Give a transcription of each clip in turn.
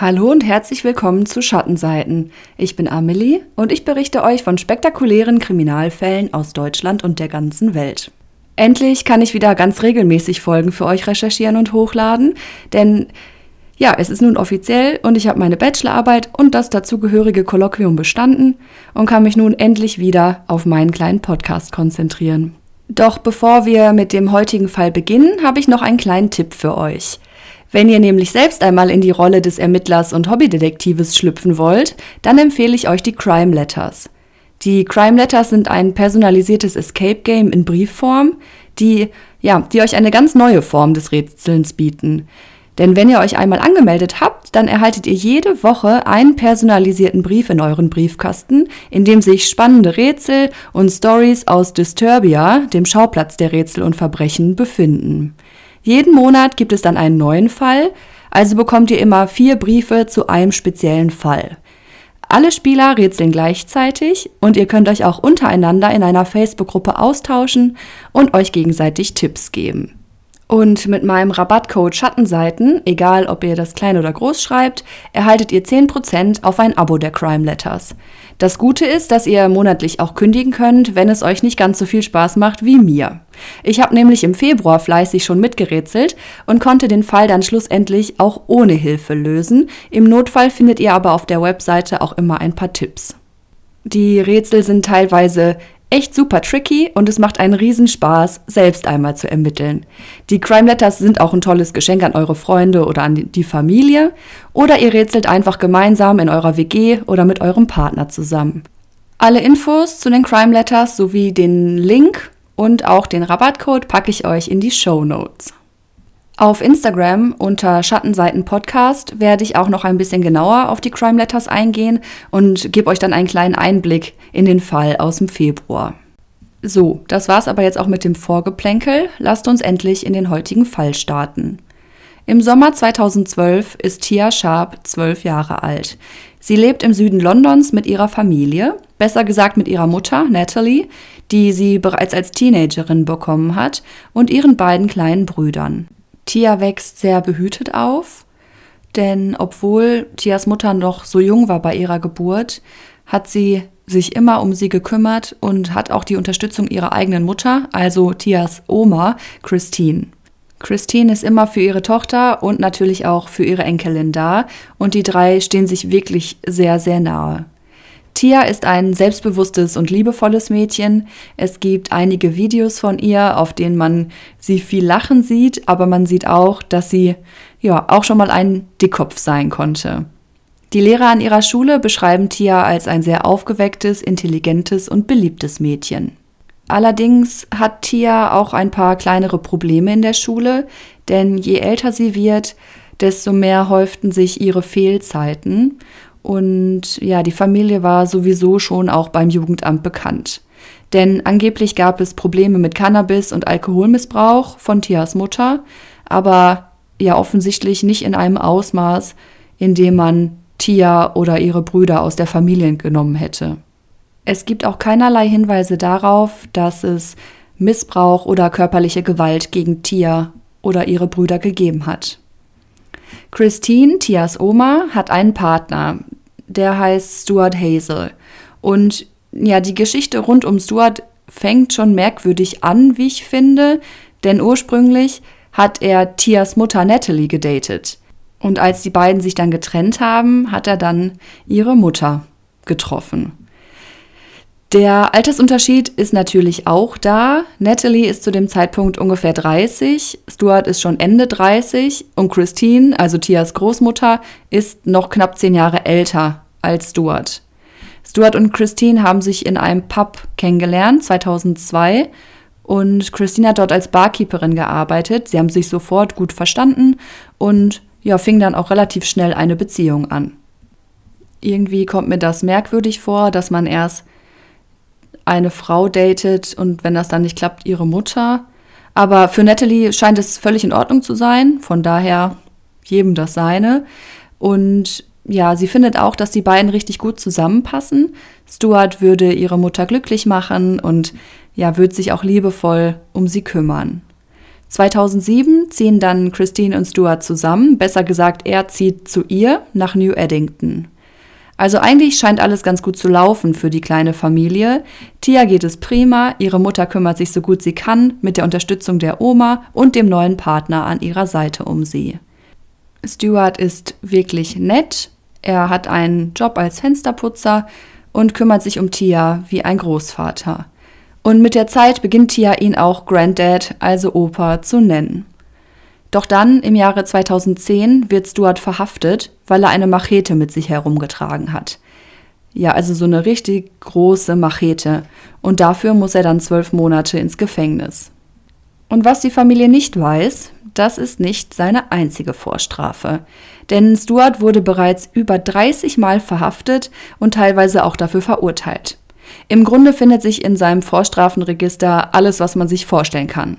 Hallo und herzlich willkommen zu Schattenseiten. Ich bin Amelie und ich berichte euch von spektakulären Kriminalfällen aus Deutschland und der ganzen Welt. Endlich kann ich wieder ganz regelmäßig Folgen für euch recherchieren und hochladen, denn ja, es ist nun offiziell und ich habe meine Bachelorarbeit und das dazugehörige Kolloquium bestanden und kann mich nun endlich wieder auf meinen kleinen Podcast konzentrieren. Doch bevor wir mit dem heutigen Fall beginnen, habe ich noch einen kleinen Tipp für euch. Wenn ihr nämlich selbst einmal in die Rolle des Ermittlers und Hobbydetektives schlüpfen wollt, dann empfehle ich euch die Crime Letters. Die Crime Letters sind ein personalisiertes Escape Game in Briefform, die, ja, die euch eine ganz neue Form des Rätselns bieten. Denn wenn ihr euch einmal angemeldet habt, dann erhaltet ihr jede Woche einen personalisierten Brief in euren Briefkasten, in dem sich spannende Rätsel und Stories aus Disturbia, dem Schauplatz der Rätsel und Verbrechen, befinden. Jeden Monat gibt es dann einen neuen Fall, also bekommt ihr immer vier Briefe zu einem speziellen Fall. Alle Spieler rätseln gleichzeitig und ihr könnt euch auch untereinander in einer Facebook-Gruppe austauschen und euch gegenseitig Tipps geben. Und mit meinem Rabattcode Schattenseiten, egal ob ihr das klein oder groß schreibt, erhaltet ihr 10% auf ein Abo der Crime Letters. Das Gute ist, dass ihr monatlich auch kündigen könnt, wenn es euch nicht ganz so viel Spaß macht wie mir. Ich habe nämlich im Februar fleißig schon mitgerätselt und konnte den Fall dann schlussendlich auch ohne Hilfe lösen. Im Notfall findet ihr aber auf der Webseite auch immer ein paar Tipps. Die Rätsel sind teilweise echt super tricky und es macht einen Riesenspaß, selbst einmal zu ermitteln. Die Crime Letters sind auch ein tolles Geschenk an eure Freunde oder an die Familie oder ihr rätselt einfach gemeinsam in eurer WG oder mit eurem Partner zusammen. Alle Infos zu den Crime Letters sowie den Link und auch den Rabattcode packe ich euch in die Show Notes. Auf Instagram unter Schattenseiten Podcast werde ich auch noch ein bisschen genauer auf die Crime Letters eingehen und gebe euch dann einen kleinen Einblick in den Fall aus dem Februar. So, das war's aber jetzt auch mit dem Vorgeplänkel. Lasst uns endlich in den heutigen Fall starten. Im Sommer 2012 ist Tia Sharp zwölf Jahre alt. Sie lebt im Süden Londons mit ihrer Familie, besser gesagt mit ihrer Mutter, Natalie, die sie bereits als Teenagerin bekommen hat, und ihren beiden kleinen Brüdern. Tia wächst sehr behütet auf, denn obwohl Tias Mutter noch so jung war bei ihrer Geburt, hat sie sich immer um sie gekümmert und hat auch die Unterstützung ihrer eigenen Mutter, also Tias Oma, Christine. Christine ist immer für ihre Tochter und natürlich auch für ihre Enkelin da und die drei stehen sich wirklich sehr, sehr nahe. Tia ist ein selbstbewusstes und liebevolles Mädchen. Es gibt einige Videos von ihr, auf denen man sie viel lachen sieht, aber man sieht auch, dass sie ja auch schon mal ein Dickkopf sein konnte. Die Lehrer an ihrer Schule beschreiben Tia als ein sehr aufgewecktes, intelligentes und beliebtes Mädchen. Allerdings hat Tia auch ein paar kleinere Probleme in der Schule, denn je älter sie wird, desto mehr häuften sich ihre Fehlzeiten und ja, die Familie war sowieso schon auch beim Jugendamt bekannt. Denn angeblich gab es Probleme mit Cannabis und Alkoholmissbrauch von Tias Mutter, aber ja offensichtlich nicht in einem Ausmaß, in dem man Tia oder ihre Brüder aus der Familie genommen hätte. Es gibt auch keinerlei Hinweise darauf, dass es Missbrauch oder körperliche Gewalt gegen Tia oder ihre Brüder gegeben hat. Christine, Tias Oma, hat einen Partner, der heißt Stuart Hazel. Und ja, die Geschichte rund um Stuart fängt schon merkwürdig an, wie ich finde, denn ursprünglich hat er Tias Mutter Natalie gedatet. Und als die beiden sich dann getrennt haben, hat er dann ihre Mutter getroffen. Der Altersunterschied ist natürlich auch da. Natalie ist zu dem Zeitpunkt ungefähr 30, Stuart ist schon Ende 30 und Christine, also Tias Großmutter, ist noch knapp zehn Jahre älter als Stuart. Stuart und Christine haben sich in einem Pub kennengelernt, 2002, und Christine hat dort als Barkeeperin gearbeitet. Sie haben sich sofort gut verstanden und ja, fing dann auch relativ schnell eine Beziehung an. Irgendwie kommt mir das merkwürdig vor, dass man erst eine Frau datet und wenn das dann nicht klappt, ihre Mutter. Aber für Natalie scheint es völlig in Ordnung zu sein, von daher jedem das seine. Und ja, sie findet auch, dass die beiden richtig gut zusammenpassen. Stuart würde ihre Mutter glücklich machen und ja, würde sich auch liebevoll um sie kümmern. 2007 ziehen dann Christine und Stuart zusammen, besser gesagt, er zieht zu ihr nach New Eddington. Also eigentlich scheint alles ganz gut zu laufen für die kleine Familie. Tia geht es prima, ihre Mutter kümmert sich so gut sie kann mit der Unterstützung der Oma und dem neuen Partner an ihrer Seite um sie. Stuart ist wirklich nett, er hat einen Job als Fensterputzer und kümmert sich um Tia wie ein Großvater. Und mit der Zeit beginnt Tia ihn auch Granddad, also Opa, zu nennen. Doch dann, im Jahre 2010, wird Stuart verhaftet, weil er eine Machete mit sich herumgetragen hat. Ja, also so eine richtig große Machete. Und dafür muss er dann zwölf Monate ins Gefängnis. Und was die Familie nicht weiß, das ist nicht seine einzige Vorstrafe. Denn Stuart wurde bereits über 30 Mal verhaftet und teilweise auch dafür verurteilt. Im Grunde findet sich in seinem Vorstrafenregister alles, was man sich vorstellen kann.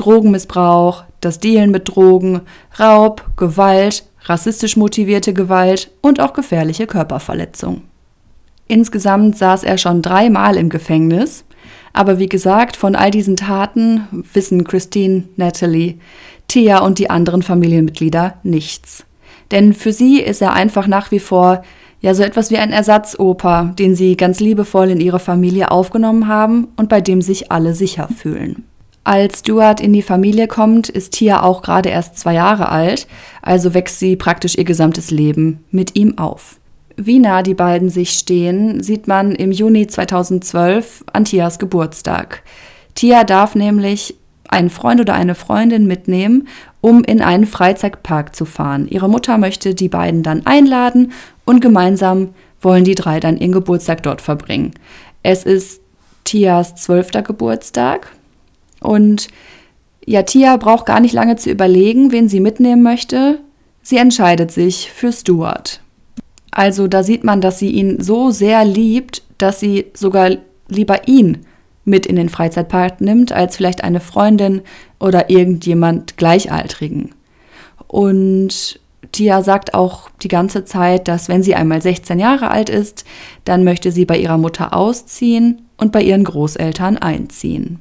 Drogenmissbrauch, das Dealen mit Drogen, Raub, Gewalt, rassistisch motivierte Gewalt und auch gefährliche Körperverletzung. Insgesamt saß er schon dreimal im Gefängnis, aber wie gesagt, von all diesen Taten wissen Christine, Natalie, Tia und die anderen Familienmitglieder nichts. Denn für sie ist er einfach nach wie vor ja so etwas wie ein Ersatzoper, den sie ganz liebevoll in ihre Familie aufgenommen haben und bei dem sich alle sicher fühlen. Als Stuart in die Familie kommt, ist Tia auch gerade erst zwei Jahre alt, also wächst sie praktisch ihr gesamtes Leben mit ihm auf. Wie nah die beiden sich stehen, sieht man im Juni 2012 an Tias Geburtstag. Tia darf nämlich einen Freund oder eine Freundin mitnehmen, um in einen Freizeitpark zu fahren. Ihre Mutter möchte die beiden dann einladen und gemeinsam wollen die drei dann ihren Geburtstag dort verbringen. Es ist Tias zwölfter Geburtstag und ja, Tia braucht gar nicht lange zu überlegen, wen sie mitnehmen möchte. Sie entscheidet sich für Stuart. Also da sieht man, dass sie ihn so sehr liebt, dass sie sogar lieber ihn mit in den Freizeitpark nimmt, als vielleicht eine Freundin oder irgendjemand Gleichaltrigen. Und Tia sagt auch die ganze Zeit, dass wenn sie einmal 16 Jahre alt ist, dann möchte sie bei ihrer Mutter ausziehen und bei ihren Großeltern einziehen.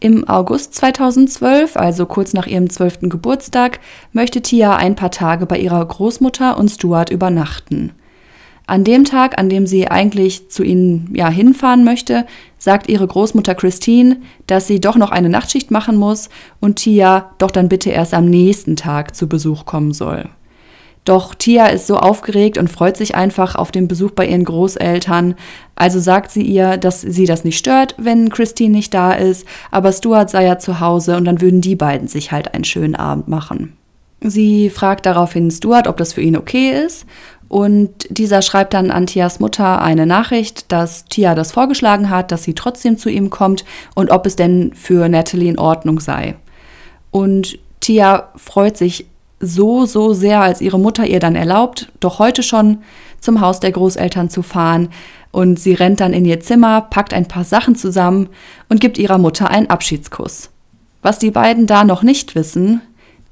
Im August 2012, also kurz nach ihrem 12. Geburtstag, möchte Tia ein paar Tage bei ihrer Großmutter und Stuart übernachten. An dem Tag, an dem sie eigentlich zu ihnen ja hinfahren möchte, sagt ihre Großmutter Christine, dass sie doch noch eine Nachtschicht machen muss und Tia doch dann bitte erst am nächsten Tag zu Besuch kommen soll. Doch Tia ist so aufgeregt und freut sich einfach auf den Besuch bei ihren Großeltern. Also sagt sie ihr, dass sie das nicht stört, wenn Christine nicht da ist, aber Stuart sei ja zu Hause und dann würden die beiden sich halt einen schönen Abend machen. Sie fragt daraufhin Stuart, ob das für ihn okay ist und dieser schreibt dann an Tias Mutter eine Nachricht, dass Tia das vorgeschlagen hat, dass sie trotzdem zu ihm kommt und ob es denn für Natalie in Ordnung sei. Und Tia freut sich so, so sehr, als ihre Mutter ihr dann erlaubt, doch heute schon zum Haus der Großeltern zu fahren. Und sie rennt dann in ihr Zimmer, packt ein paar Sachen zusammen und gibt ihrer Mutter einen Abschiedskuss. Was die beiden da noch nicht wissen,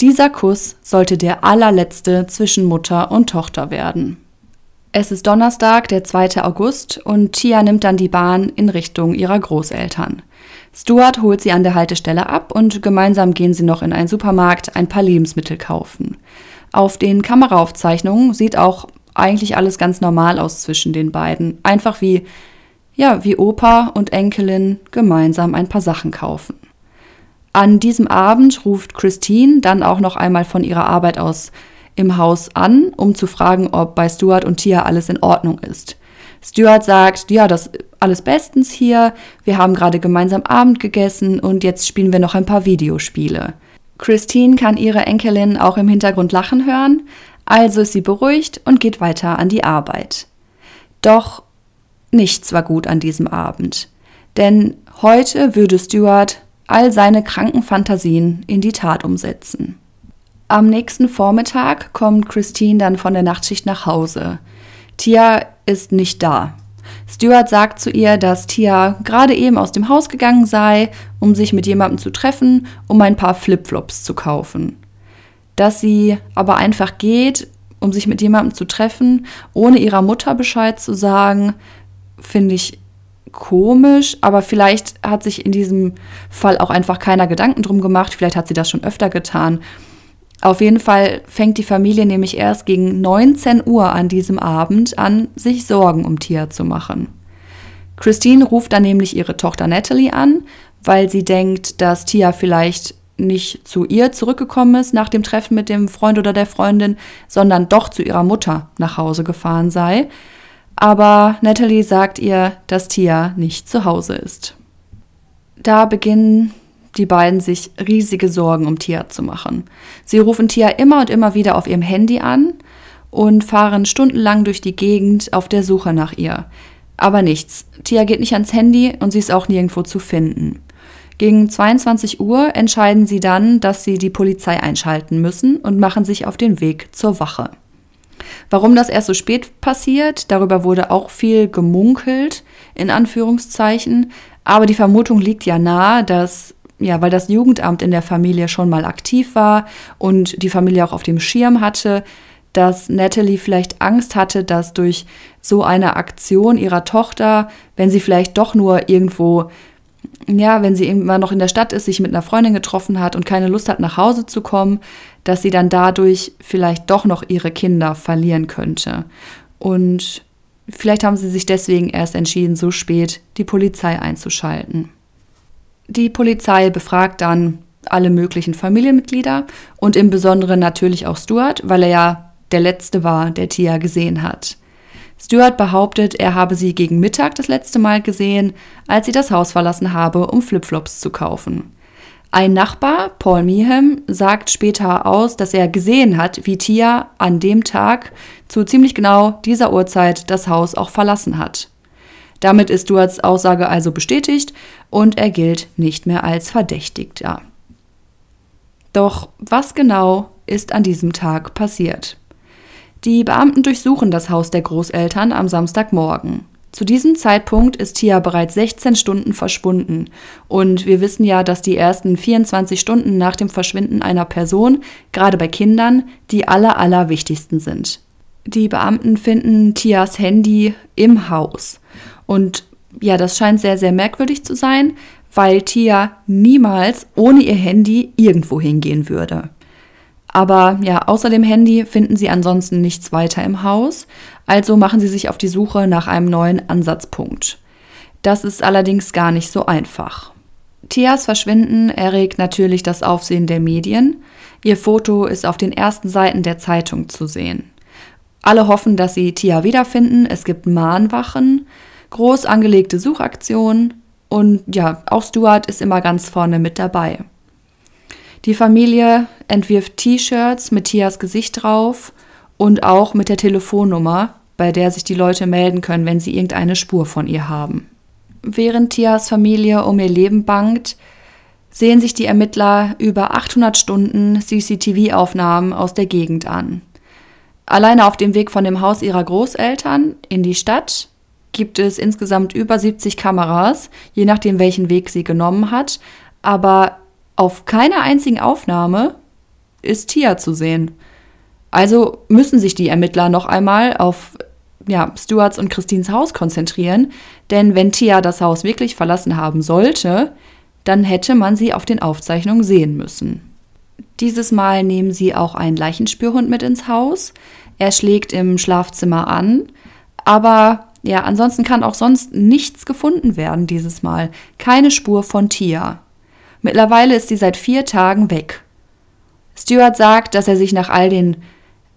dieser Kuss sollte der allerletzte zwischen Mutter und Tochter werden. Es ist Donnerstag, der 2. August, und Tia nimmt dann die Bahn in Richtung ihrer Großeltern. Stuart holt sie an der Haltestelle ab und gemeinsam gehen sie noch in einen Supermarkt ein paar Lebensmittel kaufen. Auf den Kameraaufzeichnungen sieht auch eigentlich alles ganz normal aus zwischen den beiden. Einfach wie, ja, wie Opa und Enkelin gemeinsam ein paar Sachen kaufen. An diesem Abend ruft Christine dann auch noch einmal von ihrer Arbeit aus im Haus an, um zu fragen, ob bei Stuart und Tia alles in Ordnung ist. Stuart sagt, ja, das alles bestens hier, wir haben gerade gemeinsam Abend gegessen und jetzt spielen wir noch ein paar Videospiele. Christine kann ihre Enkelin auch im Hintergrund lachen hören, also ist sie beruhigt und geht weiter an die Arbeit. Doch nichts war gut an diesem Abend, denn heute würde Stuart all seine kranken Fantasien in die Tat umsetzen. Am nächsten Vormittag kommt Christine dann von der Nachtschicht nach Hause. Tia ist nicht da. Stuart sagt zu ihr, dass Tia gerade eben aus dem Haus gegangen sei, um sich mit jemandem zu treffen, um ein paar Flipflops zu kaufen. Dass sie aber einfach geht, um sich mit jemandem zu treffen, ohne ihrer Mutter Bescheid zu sagen, finde ich komisch, aber vielleicht hat sich in diesem Fall auch einfach keiner Gedanken drum gemacht. Vielleicht hat sie das schon öfter getan. Auf jeden Fall fängt die Familie nämlich erst gegen 19 Uhr an diesem Abend an, sich Sorgen um Tia zu machen. Christine ruft dann nämlich ihre Tochter Natalie an, weil sie denkt, dass Tia vielleicht nicht zu ihr zurückgekommen ist nach dem Treffen mit dem Freund oder der Freundin, sondern doch zu ihrer Mutter nach Hause gefahren sei. Aber Natalie sagt ihr, dass Tia nicht zu Hause ist. Da beginnen die beiden sich riesige Sorgen um Tia zu machen. Sie rufen Tia immer und immer wieder auf ihrem Handy an und fahren stundenlang durch die Gegend auf der Suche nach ihr. Aber nichts. Tia geht nicht ans Handy und sie ist auch nirgendwo zu finden. Gegen 22 Uhr entscheiden sie dann, dass sie die Polizei einschalten müssen und machen sich auf den Weg zur Wache. Warum das erst so spät passiert, darüber wurde auch viel gemunkelt, in Anführungszeichen. Aber die Vermutung liegt ja nahe, dass, ja, weil das Jugendamt in der Familie schon mal aktiv war und die Familie auch auf dem Schirm hatte, dass Natalie vielleicht Angst hatte, dass durch so eine Aktion ihrer Tochter, wenn sie vielleicht doch nur irgendwo, ja, wenn sie immer noch in der Stadt ist, sich mit einer Freundin getroffen hat und keine Lust hat, nach Hause zu kommen, dass sie dann dadurch vielleicht doch noch ihre Kinder verlieren könnte. Und vielleicht haben sie sich deswegen erst entschieden, so spät die Polizei einzuschalten. Die Polizei befragt dann alle möglichen Familienmitglieder und im Besonderen natürlich auch Stuart, weil er ja der letzte war, der Tia gesehen hat. Stuart behauptet, er habe sie gegen Mittag das letzte Mal gesehen, als sie das Haus verlassen habe, um Flipflops zu kaufen. Ein Nachbar, Paul Meehan, sagt später aus, dass er gesehen hat, wie Tia an dem Tag zu ziemlich genau dieser Uhrzeit das Haus auch verlassen hat. Damit ist Stuarts Aussage also bestätigt und er gilt nicht mehr als Verdächtigter. Doch was genau ist an diesem Tag passiert? Die Beamten durchsuchen das Haus der Großeltern am Samstagmorgen. Zu diesem Zeitpunkt ist Tia bereits 16 Stunden verschwunden. Und wir wissen ja, dass die ersten 24 Stunden nach dem Verschwinden einer Person, gerade bei Kindern, die aller, aller wichtigsten sind. Die Beamten finden Tias Handy im Haus. Und ja, das scheint sehr, sehr merkwürdig zu sein, weil Tia niemals ohne ihr Handy irgendwo hingehen würde. Aber ja, außer dem Handy finden sie ansonsten nichts weiter im Haus, also machen sie sich auf die Suche nach einem neuen Ansatzpunkt. Das ist allerdings gar nicht so einfach. Tias Verschwinden erregt natürlich das Aufsehen der Medien. Ihr Foto ist auf den ersten Seiten der Zeitung zu sehen. Alle hoffen, dass sie Tia wiederfinden. Es gibt Mahnwachen, groß angelegte Suchaktionen und ja, auch Stuart ist immer ganz vorne mit dabei. Die Familie entwirft T-Shirts mit Tias Gesicht drauf und auch mit der Telefonnummer, bei der sich die Leute melden können, wenn sie irgendeine Spur von ihr haben. Während Tias Familie um ihr Leben bangt, sehen sich die Ermittler über 800 Stunden CCTV-Aufnahmen aus der Gegend an. Alleine auf dem Weg von dem Haus ihrer Großeltern in die Stadt gibt es insgesamt über 70 Kameras, je nachdem welchen Weg sie genommen hat, aber auf keiner einzigen Aufnahme ist Tia zu sehen. Also müssen sich die Ermittler noch einmal auf ja, Stuarts und Christines Haus konzentrieren, denn wenn Tia das Haus wirklich verlassen haben sollte, dann hätte man sie auf den Aufzeichnungen sehen müssen. Dieses Mal nehmen sie auch einen Leichenspürhund mit ins Haus. Er schlägt im Schlafzimmer an, aber ja, ansonsten kann auch sonst nichts gefunden werden dieses Mal. Keine Spur von Tia. Mittlerweile ist sie seit vier Tagen weg. Stuart sagt, dass er sich nach all den,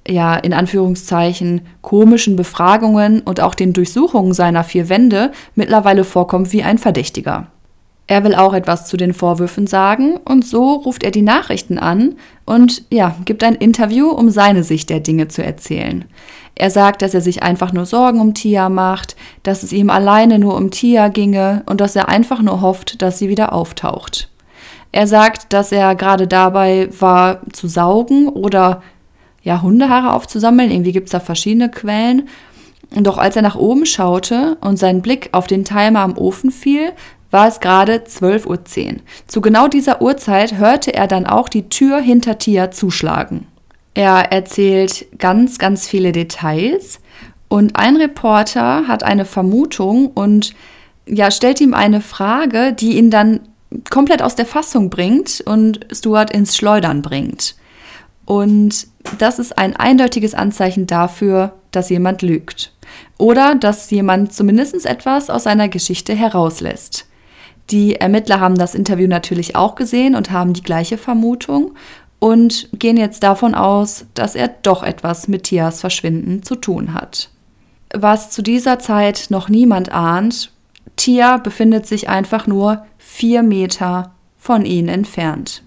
ja, in Anführungszeichen, komischen Befragungen und auch den Durchsuchungen seiner vier Wände mittlerweile vorkommt wie ein Verdächtiger. Er will auch etwas zu den Vorwürfen sagen und so ruft er die Nachrichten an und ja, gibt ein Interview, um seine Sicht der Dinge zu erzählen. Er sagt, dass er sich einfach nur Sorgen um Tia macht, dass es ihm alleine nur um Tia ginge und dass er einfach nur hofft, dass sie wieder auftaucht. Er sagt, dass er gerade dabei war zu saugen oder ja, Hundehaare aufzusammeln. Irgendwie gibt es da verschiedene Quellen. Doch als er nach oben schaute und sein Blick auf den Timer am Ofen fiel, war es gerade 12.10 Uhr. Zu genau dieser Uhrzeit hörte er dann auch die Tür hinter Tia zuschlagen. Er erzählt ganz, ganz viele Details und ein Reporter hat eine Vermutung und ja, stellt ihm eine Frage, die ihn dann komplett aus der Fassung bringt und Stuart ins Schleudern bringt. Und das ist ein eindeutiges Anzeichen dafür, dass jemand lügt. Oder dass jemand zumindest etwas aus seiner Geschichte herauslässt. Die Ermittler haben das Interview natürlich auch gesehen und haben die gleiche Vermutung und gehen jetzt davon aus, dass er doch etwas mit Tias Verschwinden zu tun hat. Was zu dieser Zeit noch niemand ahnt, Tia befindet sich einfach nur vier Meter von ihnen entfernt.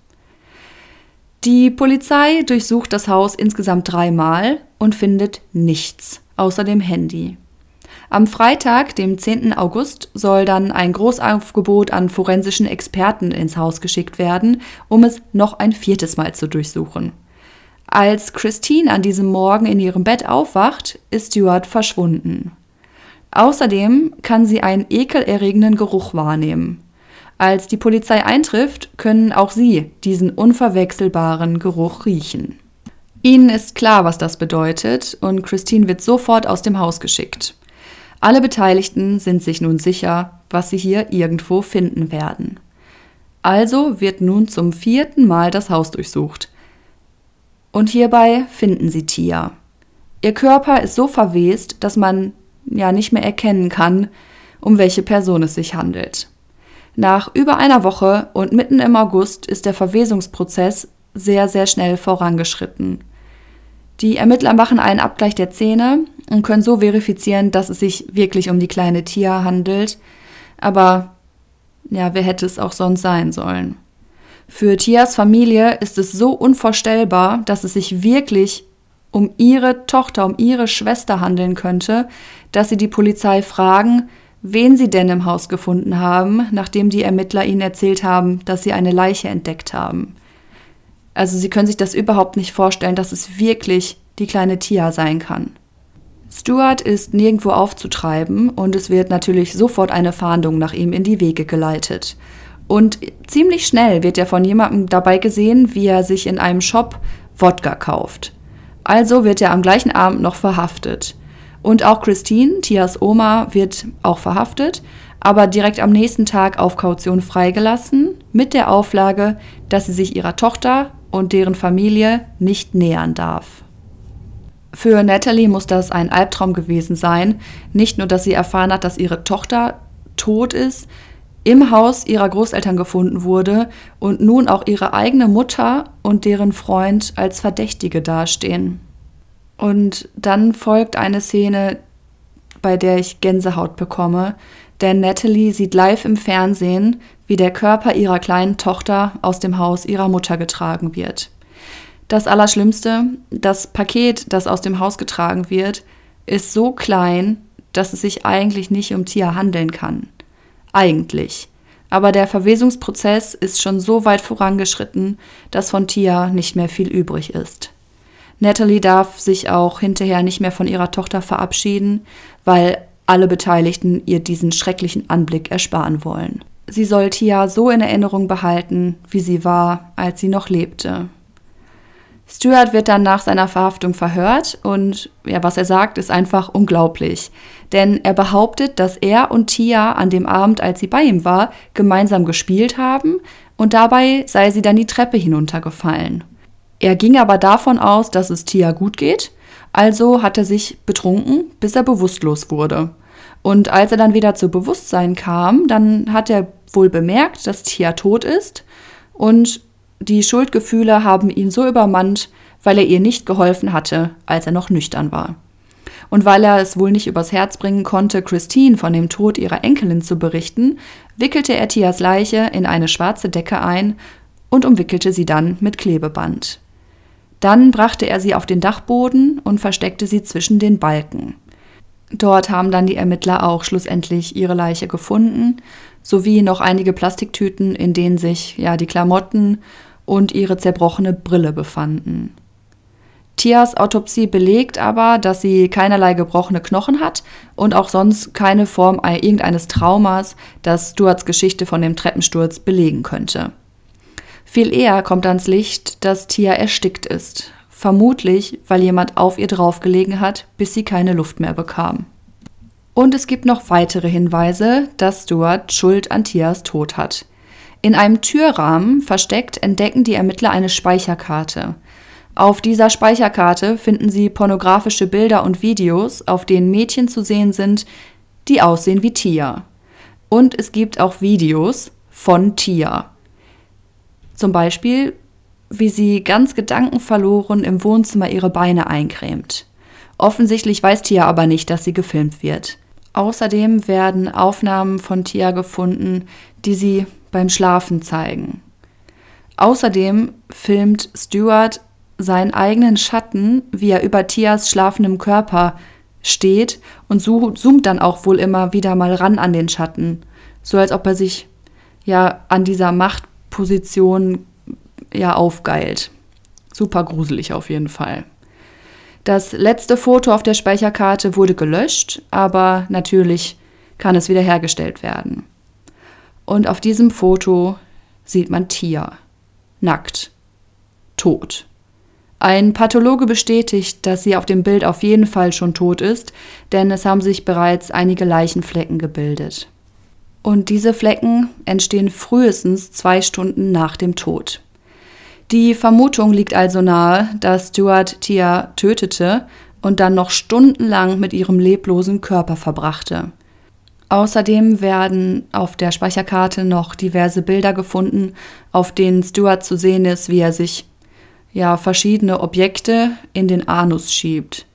Die Polizei durchsucht das Haus insgesamt dreimal und findet nichts außer dem Handy. Am Freitag, dem 10. August, soll dann ein Großaufgebot an forensischen Experten ins Haus geschickt werden, um es noch ein viertes Mal zu durchsuchen. Als Christine an diesem Morgen in ihrem Bett aufwacht, ist Stuart verschwunden. Außerdem kann sie einen ekelerregenden Geruch wahrnehmen. Als die Polizei eintrifft, können auch sie diesen unverwechselbaren Geruch riechen. Ihnen ist klar, was das bedeutet, und Christine wird sofort aus dem Haus geschickt. Alle Beteiligten sind sich nun sicher, was sie hier irgendwo finden werden. Also wird nun zum vierten Mal das Haus durchsucht. Und hierbei finden sie Tia. Ihr Körper ist so verwest, dass man ja nicht mehr erkennen kann, um welche Person es sich handelt. Nach über einer Woche und mitten im August ist der Verwesungsprozess sehr, sehr schnell vorangeschritten. Die Ermittler machen einen Abgleich der Zähne und können so verifizieren, dass es sich wirklich um die kleine Tia handelt. Aber ja, wer hätte es auch sonst sein sollen? Für Tias Familie ist es so unvorstellbar, dass es sich wirklich um ihre Tochter, um ihre Schwester handeln könnte, dass sie die Polizei fragen, wen sie denn im Haus gefunden haben, nachdem die Ermittler ihnen erzählt haben, dass sie eine Leiche entdeckt haben. Also sie können sich das überhaupt nicht vorstellen, dass es wirklich die kleine Tia sein kann. Stuart ist nirgendwo aufzutreiben und es wird natürlich sofort eine Fahndung nach ihm in die Wege geleitet. Und ziemlich schnell wird er von jemandem dabei gesehen, wie er sich in einem Shop Wodka kauft. Also wird er am gleichen Abend noch verhaftet. Und auch Christine, Tias Oma, wird auch verhaftet, aber direkt am nächsten Tag auf Kaution freigelassen, mit der Auflage, dass sie sich ihrer Tochter und deren Familie nicht nähern darf. Für Natalie muss das ein Albtraum gewesen sein. Nicht nur, dass sie erfahren hat, dass ihre Tochter tot ist, im Haus ihrer Großeltern gefunden wurde und nun auch ihre eigene Mutter und deren Freund als Verdächtige dastehen. Und dann folgt eine Szene, bei der ich Gänsehaut bekomme, denn Natalie sieht live im Fernsehen, wie der Körper ihrer kleinen Tochter aus dem Haus ihrer Mutter getragen wird. Das Allerschlimmste, das Paket, das aus dem Haus getragen wird, ist so klein, dass es sich eigentlich nicht um Tia handeln kann. Eigentlich. Aber der Verwesungsprozess ist schon so weit vorangeschritten, dass von Tia nicht mehr viel übrig ist. Natalie darf sich auch hinterher nicht mehr von ihrer Tochter verabschieden, weil alle Beteiligten ihr diesen schrecklichen Anblick ersparen wollen. Sie soll Tia so in Erinnerung behalten, wie sie war, als sie noch lebte. Stuart wird dann nach seiner Verhaftung verhört und ja, was er sagt, ist einfach unglaublich. Denn er behauptet, dass er und Tia an dem Abend, als sie bei ihm war, gemeinsam gespielt haben und dabei sei sie dann die Treppe hinuntergefallen. Er ging aber davon aus, dass es Tia gut geht, also hat er sich betrunken, bis er bewusstlos wurde. Und als er dann wieder zu Bewusstsein kam, dann hat er wohl bemerkt, dass Tia tot ist und die Schuldgefühle haben ihn so übermannt, weil er ihr nicht geholfen hatte, als er noch nüchtern war. Und weil er es wohl nicht übers Herz bringen konnte, Christine von dem Tod ihrer Enkelin zu berichten, wickelte er Tias Leiche in eine schwarze Decke ein und umwickelte sie dann mit Klebeband. Dann brachte er sie auf den Dachboden und versteckte sie zwischen den Balken. Dort haben dann die Ermittler auch schlussendlich ihre Leiche gefunden, sowie noch einige Plastiktüten, in denen sich ja die Klamotten und ihre zerbrochene Brille befanden. Tias Autopsie belegt aber, dass sie keinerlei gebrochene Knochen hat und auch sonst keine Form irgendeines Traumas, das Stuarts Geschichte von dem Treppensturz belegen könnte. Viel eher kommt ans Licht, dass Tia erstickt ist, vermutlich weil jemand auf ihr draufgelegen hat, bis sie keine Luft mehr bekam. Und es gibt noch weitere Hinweise, dass Stuart Schuld an Tias Tod hat. In einem Türrahmen versteckt entdecken die Ermittler eine Speicherkarte. Auf dieser Speicherkarte finden sie pornografische Bilder und Videos, auf denen Mädchen zu sehen sind, die aussehen wie Tia. Und es gibt auch Videos von Tia. Zum Beispiel, wie sie ganz gedankenverloren im Wohnzimmer ihre Beine eincremt. Offensichtlich weiß Tia aber nicht, dass sie gefilmt wird. Außerdem werden Aufnahmen von Tia gefunden, die sie beim Schlafen zeigen. Außerdem filmt Stuart seinen eigenen Schatten, wie er über Tias schlafendem Körper steht und zoomt dann auch wohl immer wieder mal ran an den Schatten, so als ob er sich ja an dieser Machtposition ja aufgeilt. Super gruselig auf jeden Fall. Das letzte Foto auf der Speicherkarte wurde gelöscht, aber natürlich kann es wiederhergestellt werden. Und auf diesem Foto sieht man Tia, nackt, tot. Ein Pathologe bestätigt, dass sie auf dem Bild auf jeden Fall schon tot ist, denn es haben sich bereits einige Leichenflecken gebildet. Und diese Flecken entstehen frühestens zwei Stunden nach dem Tod. Die Vermutung liegt also nahe, dass Stuart Tia tötete und dann noch stundenlang mit ihrem leblosen Körper verbrachte. Außerdem werden auf der Speicherkarte noch diverse Bilder gefunden, auf denen Stuart zu sehen ist, wie er sich ja verschiedene Objekte in den Anus schiebt.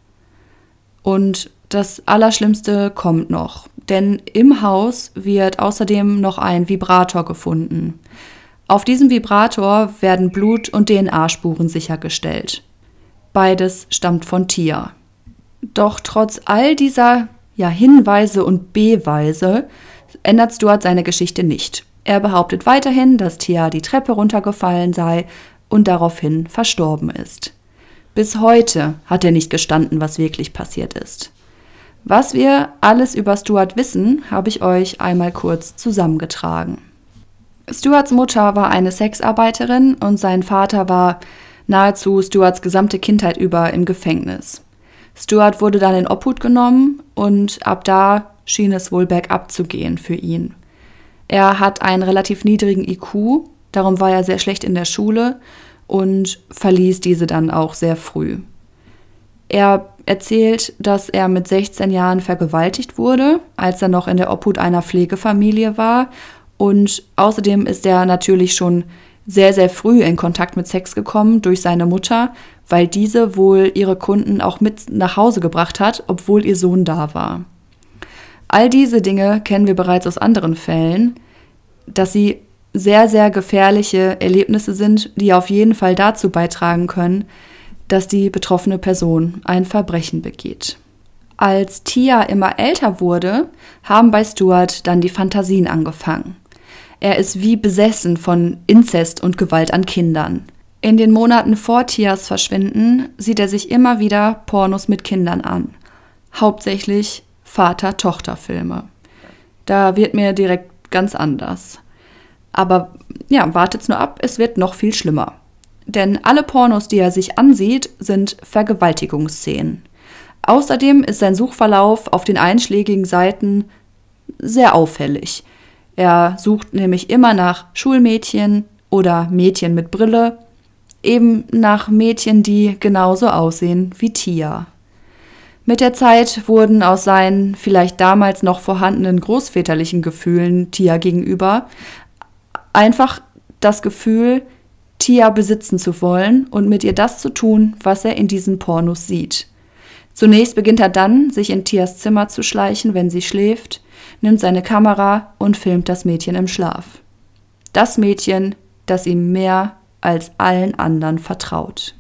Und das Allerschlimmste kommt noch, denn im Haus wird außerdem noch ein Vibrator gefunden. Auf diesem Vibrator werden Blut- und DNA-Spuren sichergestellt. Beides stammt von Tia. Doch trotz all dieser ja, Hinweise und Beweise ändert Stuart seine Geschichte nicht. Er behauptet weiterhin, dass Tia die Treppe runtergefallen sei und daraufhin verstorben ist. Bis heute hat er nicht gestanden, was wirklich passiert ist. Was wir alles über Stuart wissen, habe ich euch einmal kurz zusammengetragen. Stuarts Mutter war eine Sexarbeiterin und sein Vater war nahezu Stuarts gesamte Kindheit über im Gefängnis. Stuart wurde dann in Obhut genommen und ab da schien es wohl bergab zu gehen für ihn. Er hat einen relativ niedrigen IQ, darum war er sehr schlecht in der Schule und verließ diese dann auch sehr früh. Er erzählt, dass er mit 16 Jahren vergewaltigt wurde, als er noch in der Obhut einer Pflegefamilie war und außerdem ist er natürlich schon sehr, sehr früh in Kontakt mit Sex gekommen durch seine Mutter, weil diese wohl ihre Kunden auch mit nach Hause gebracht hat, obwohl ihr Sohn da war. All diese Dinge kennen wir bereits aus anderen Fällen, dass sie sehr, sehr gefährliche Erlebnisse sind, die auf jeden Fall dazu beitragen können, dass die betroffene Person ein Verbrechen begeht. Als Tia immer älter wurde, haben bei Stuart dann die Fantasien angefangen. Er ist wie besessen von Inzest und Gewalt an Kindern. In den Monaten vor Tias Verschwinden sieht er sich immer wieder Pornos mit Kindern an. Hauptsächlich Vater-Tochter-Filme. Da wird mir direkt ganz anders. Aber ja, wartet's nur ab, es wird noch viel schlimmer. Denn alle Pornos, die er sich ansieht, sind Vergewaltigungsszenen. Außerdem ist sein Suchverlauf auf den einschlägigen Seiten sehr auffällig. Er sucht nämlich immer nach Schulmädchen oder Mädchen mit Brille, eben nach Mädchen, die genauso aussehen wie Tia. Mit der Zeit wurden aus seinen vielleicht damals noch vorhandenen großväterlichen Gefühlen Tia gegenüber einfach das Gefühl, Tia besitzen zu wollen und mit ihr das zu tun, was er in diesen Pornos sieht. Zunächst beginnt er dann, sich in Tias Zimmer zu schleichen, wenn sie schläft, nimmt seine Kamera und filmt das Mädchen im Schlaf. Das Mädchen, das ihm mehr als allen anderen vertraut.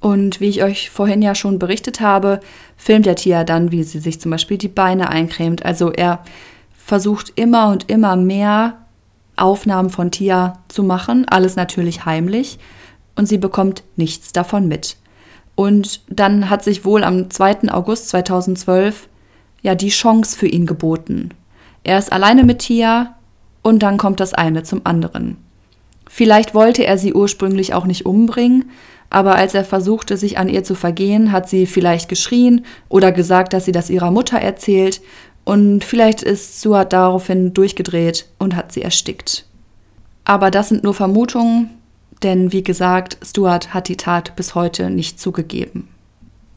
Und wie ich euch vorhin ja schon berichtet habe, filmt der Tia dann, wie sie sich zum Beispiel die Beine eincremt. Also er versucht immer und immer mehr Aufnahmen von Tia zu machen, alles natürlich heimlich, und sie bekommt nichts davon mit. Und dann hat sich wohl am 2. August 2012 ja die Chance für ihn geboten. Er ist alleine mit Tia und dann kommt das eine zum anderen. Vielleicht wollte er sie ursprünglich auch nicht umbringen, aber als er versuchte, sich an ihr zu vergehen, hat sie vielleicht geschrien oder gesagt, dass sie das ihrer Mutter erzählt Und vielleicht ist Stuart daraufhin durchgedreht und hat sie erstickt. Aber das sind nur Vermutungen, denn wie gesagt, Stuart hat die Tat bis heute nicht zugegeben.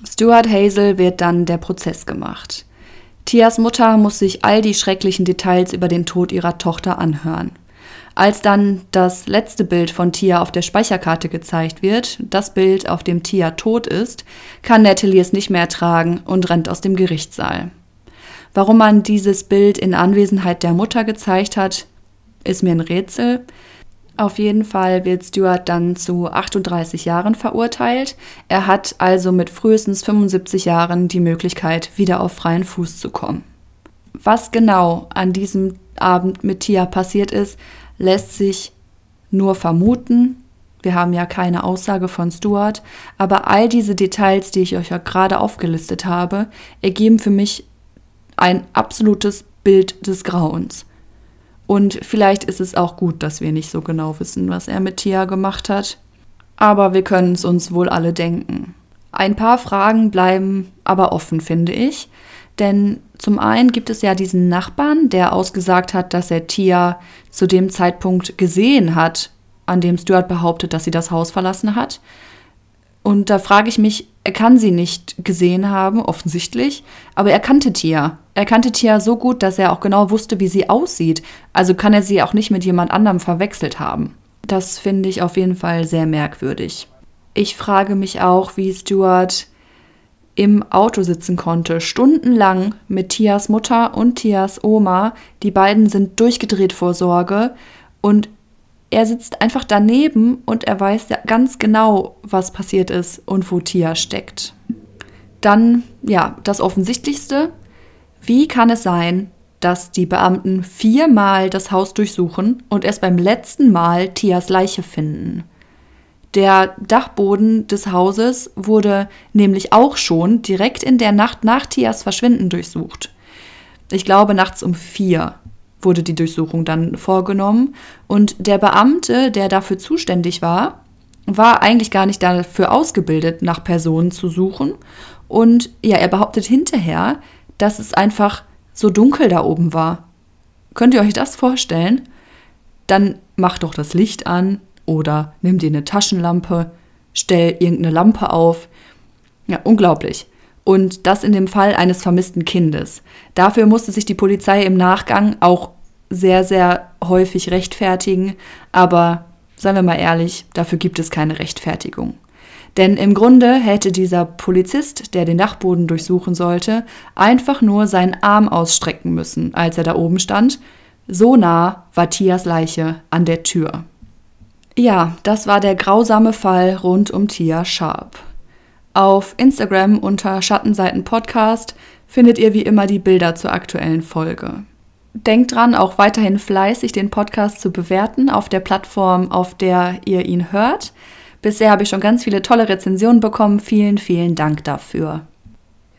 Stuart Hazel wird dann der Prozess gemacht. Tias Mutter muss sich all die schrecklichen Details über den Tod ihrer Tochter anhören. Als dann das letzte Bild von Tia auf der Speicherkarte gezeigt wird, das Bild, auf dem Tia tot ist, kann Natalie es nicht mehr ertragen und rennt aus dem Gerichtssaal. Warum man dieses Bild in Anwesenheit der Mutter gezeigt hat, ist mir ein Rätsel. Auf jeden Fall wird Stuart dann zu 38 Jahren verurteilt. Er hat also mit frühestens 75 Jahren die Möglichkeit, wieder auf freien Fuß zu kommen. Was genau an diesem Abend mit Tia passiert ist, lässt sich nur vermuten. Wir haben ja keine Aussage von Stuart, aber all diese Details, die ich euch ja gerade aufgelistet habe, ergeben für mich ein absolutes Bild des Grauens. Und vielleicht ist es auch gut, dass wir nicht so genau wissen, was er mit Tia gemacht hat. Aber wir können es uns wohl alle denken. Ein paar Fragen bleiben aber offen, finde ich. Denn zum einen gibt es ja diesen Nachbarn, der ausgesagt hat, dass er Tia zu dem Zeitpunkt gesehen hat, an dem Stuart behauptet, dass sie das Haus verlassen hat. Und da frage ich mich, er kann sie nicht gesehen haben, offensichtlich, aber er kannte Tia. Er kannte Tia so gut, dass er auch genau wusste, wie sie aussieht. Also kann er sie auch nicht mit jemand anderem verwechselt haben. Das finde ich auf jeden Fall sehr merkwürdig. Ich frage mich auch, wie Stuart im Auto sitzen konnte, stundenlang mit Tias Mutter und Tias Oma. Die beiden sind durchgedreht vor Sorge und er sitzt einfach daneben und er weiß ja ganz genau, was passiert ist und wo Tia steckt. Dann, ja, das Offensichtlichste. Wie kann es sein, dass die Beamten viermal das Haus durchsuchen und erst beim letzten Mal Tias Leiche finden? Der Dachboden des Hauses wurde nämlich auch schon direkt in der Nacht nach Tias Verschwinden durchsucht. Ich glaube, nachts um vier wurde die Durchsuchung dann vorgenommen. Und der Beamte, der dafür zuständig war, war eigentlich gar nicht dafür ausgebildet, nach Personen zu suchen. Und ja, er behauptet hinterher, dass es einfach so dunkel da oben war. Könnt ihr euch das vorstellen? Dann macht doch das Licht an, oder nimm dir eine Taschenlampe, stell irgendeine Lampe auf. Ja, unglaublich. Und das in dem Fall eines vermissten Kindes. Dafür musste sich die Polizei im Nachgang auch sehr, sehr häufig rechtfertigen. Aber seien wir mal ehrlich, dafür gibt es keine Rechtfertigung. Denn im Grunde hätte dieser Polizist, der den Dachboden durchsuchen sollte, einfach nur seinen Arm ausstrecken müssen, als er da oben stand. So nah war Tias Leiche an der Tür. Ja, das war der grausame Fall rund um Tia Sharp. Auf Instagram unter Schattenseiten Podcast findet ihr wie immer die Bilder zur aktuellen Folge. Denkt dran, auch weiterhin fleißig den Podcast zu bewerten auf der Plattform, auf der ihr ihn hört. Bisher habe ich schon ganz viele tolle Rezensionen bekommen. Vielen, vielen Dank dafür.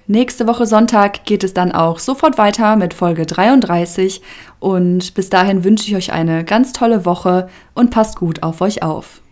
Nächste Woche Sonntag geht es dann auch sofort weiter mit Folge 33 und bis dahin wünsche ich euch eine ganz tolle Woche und passt gut auf euch auf.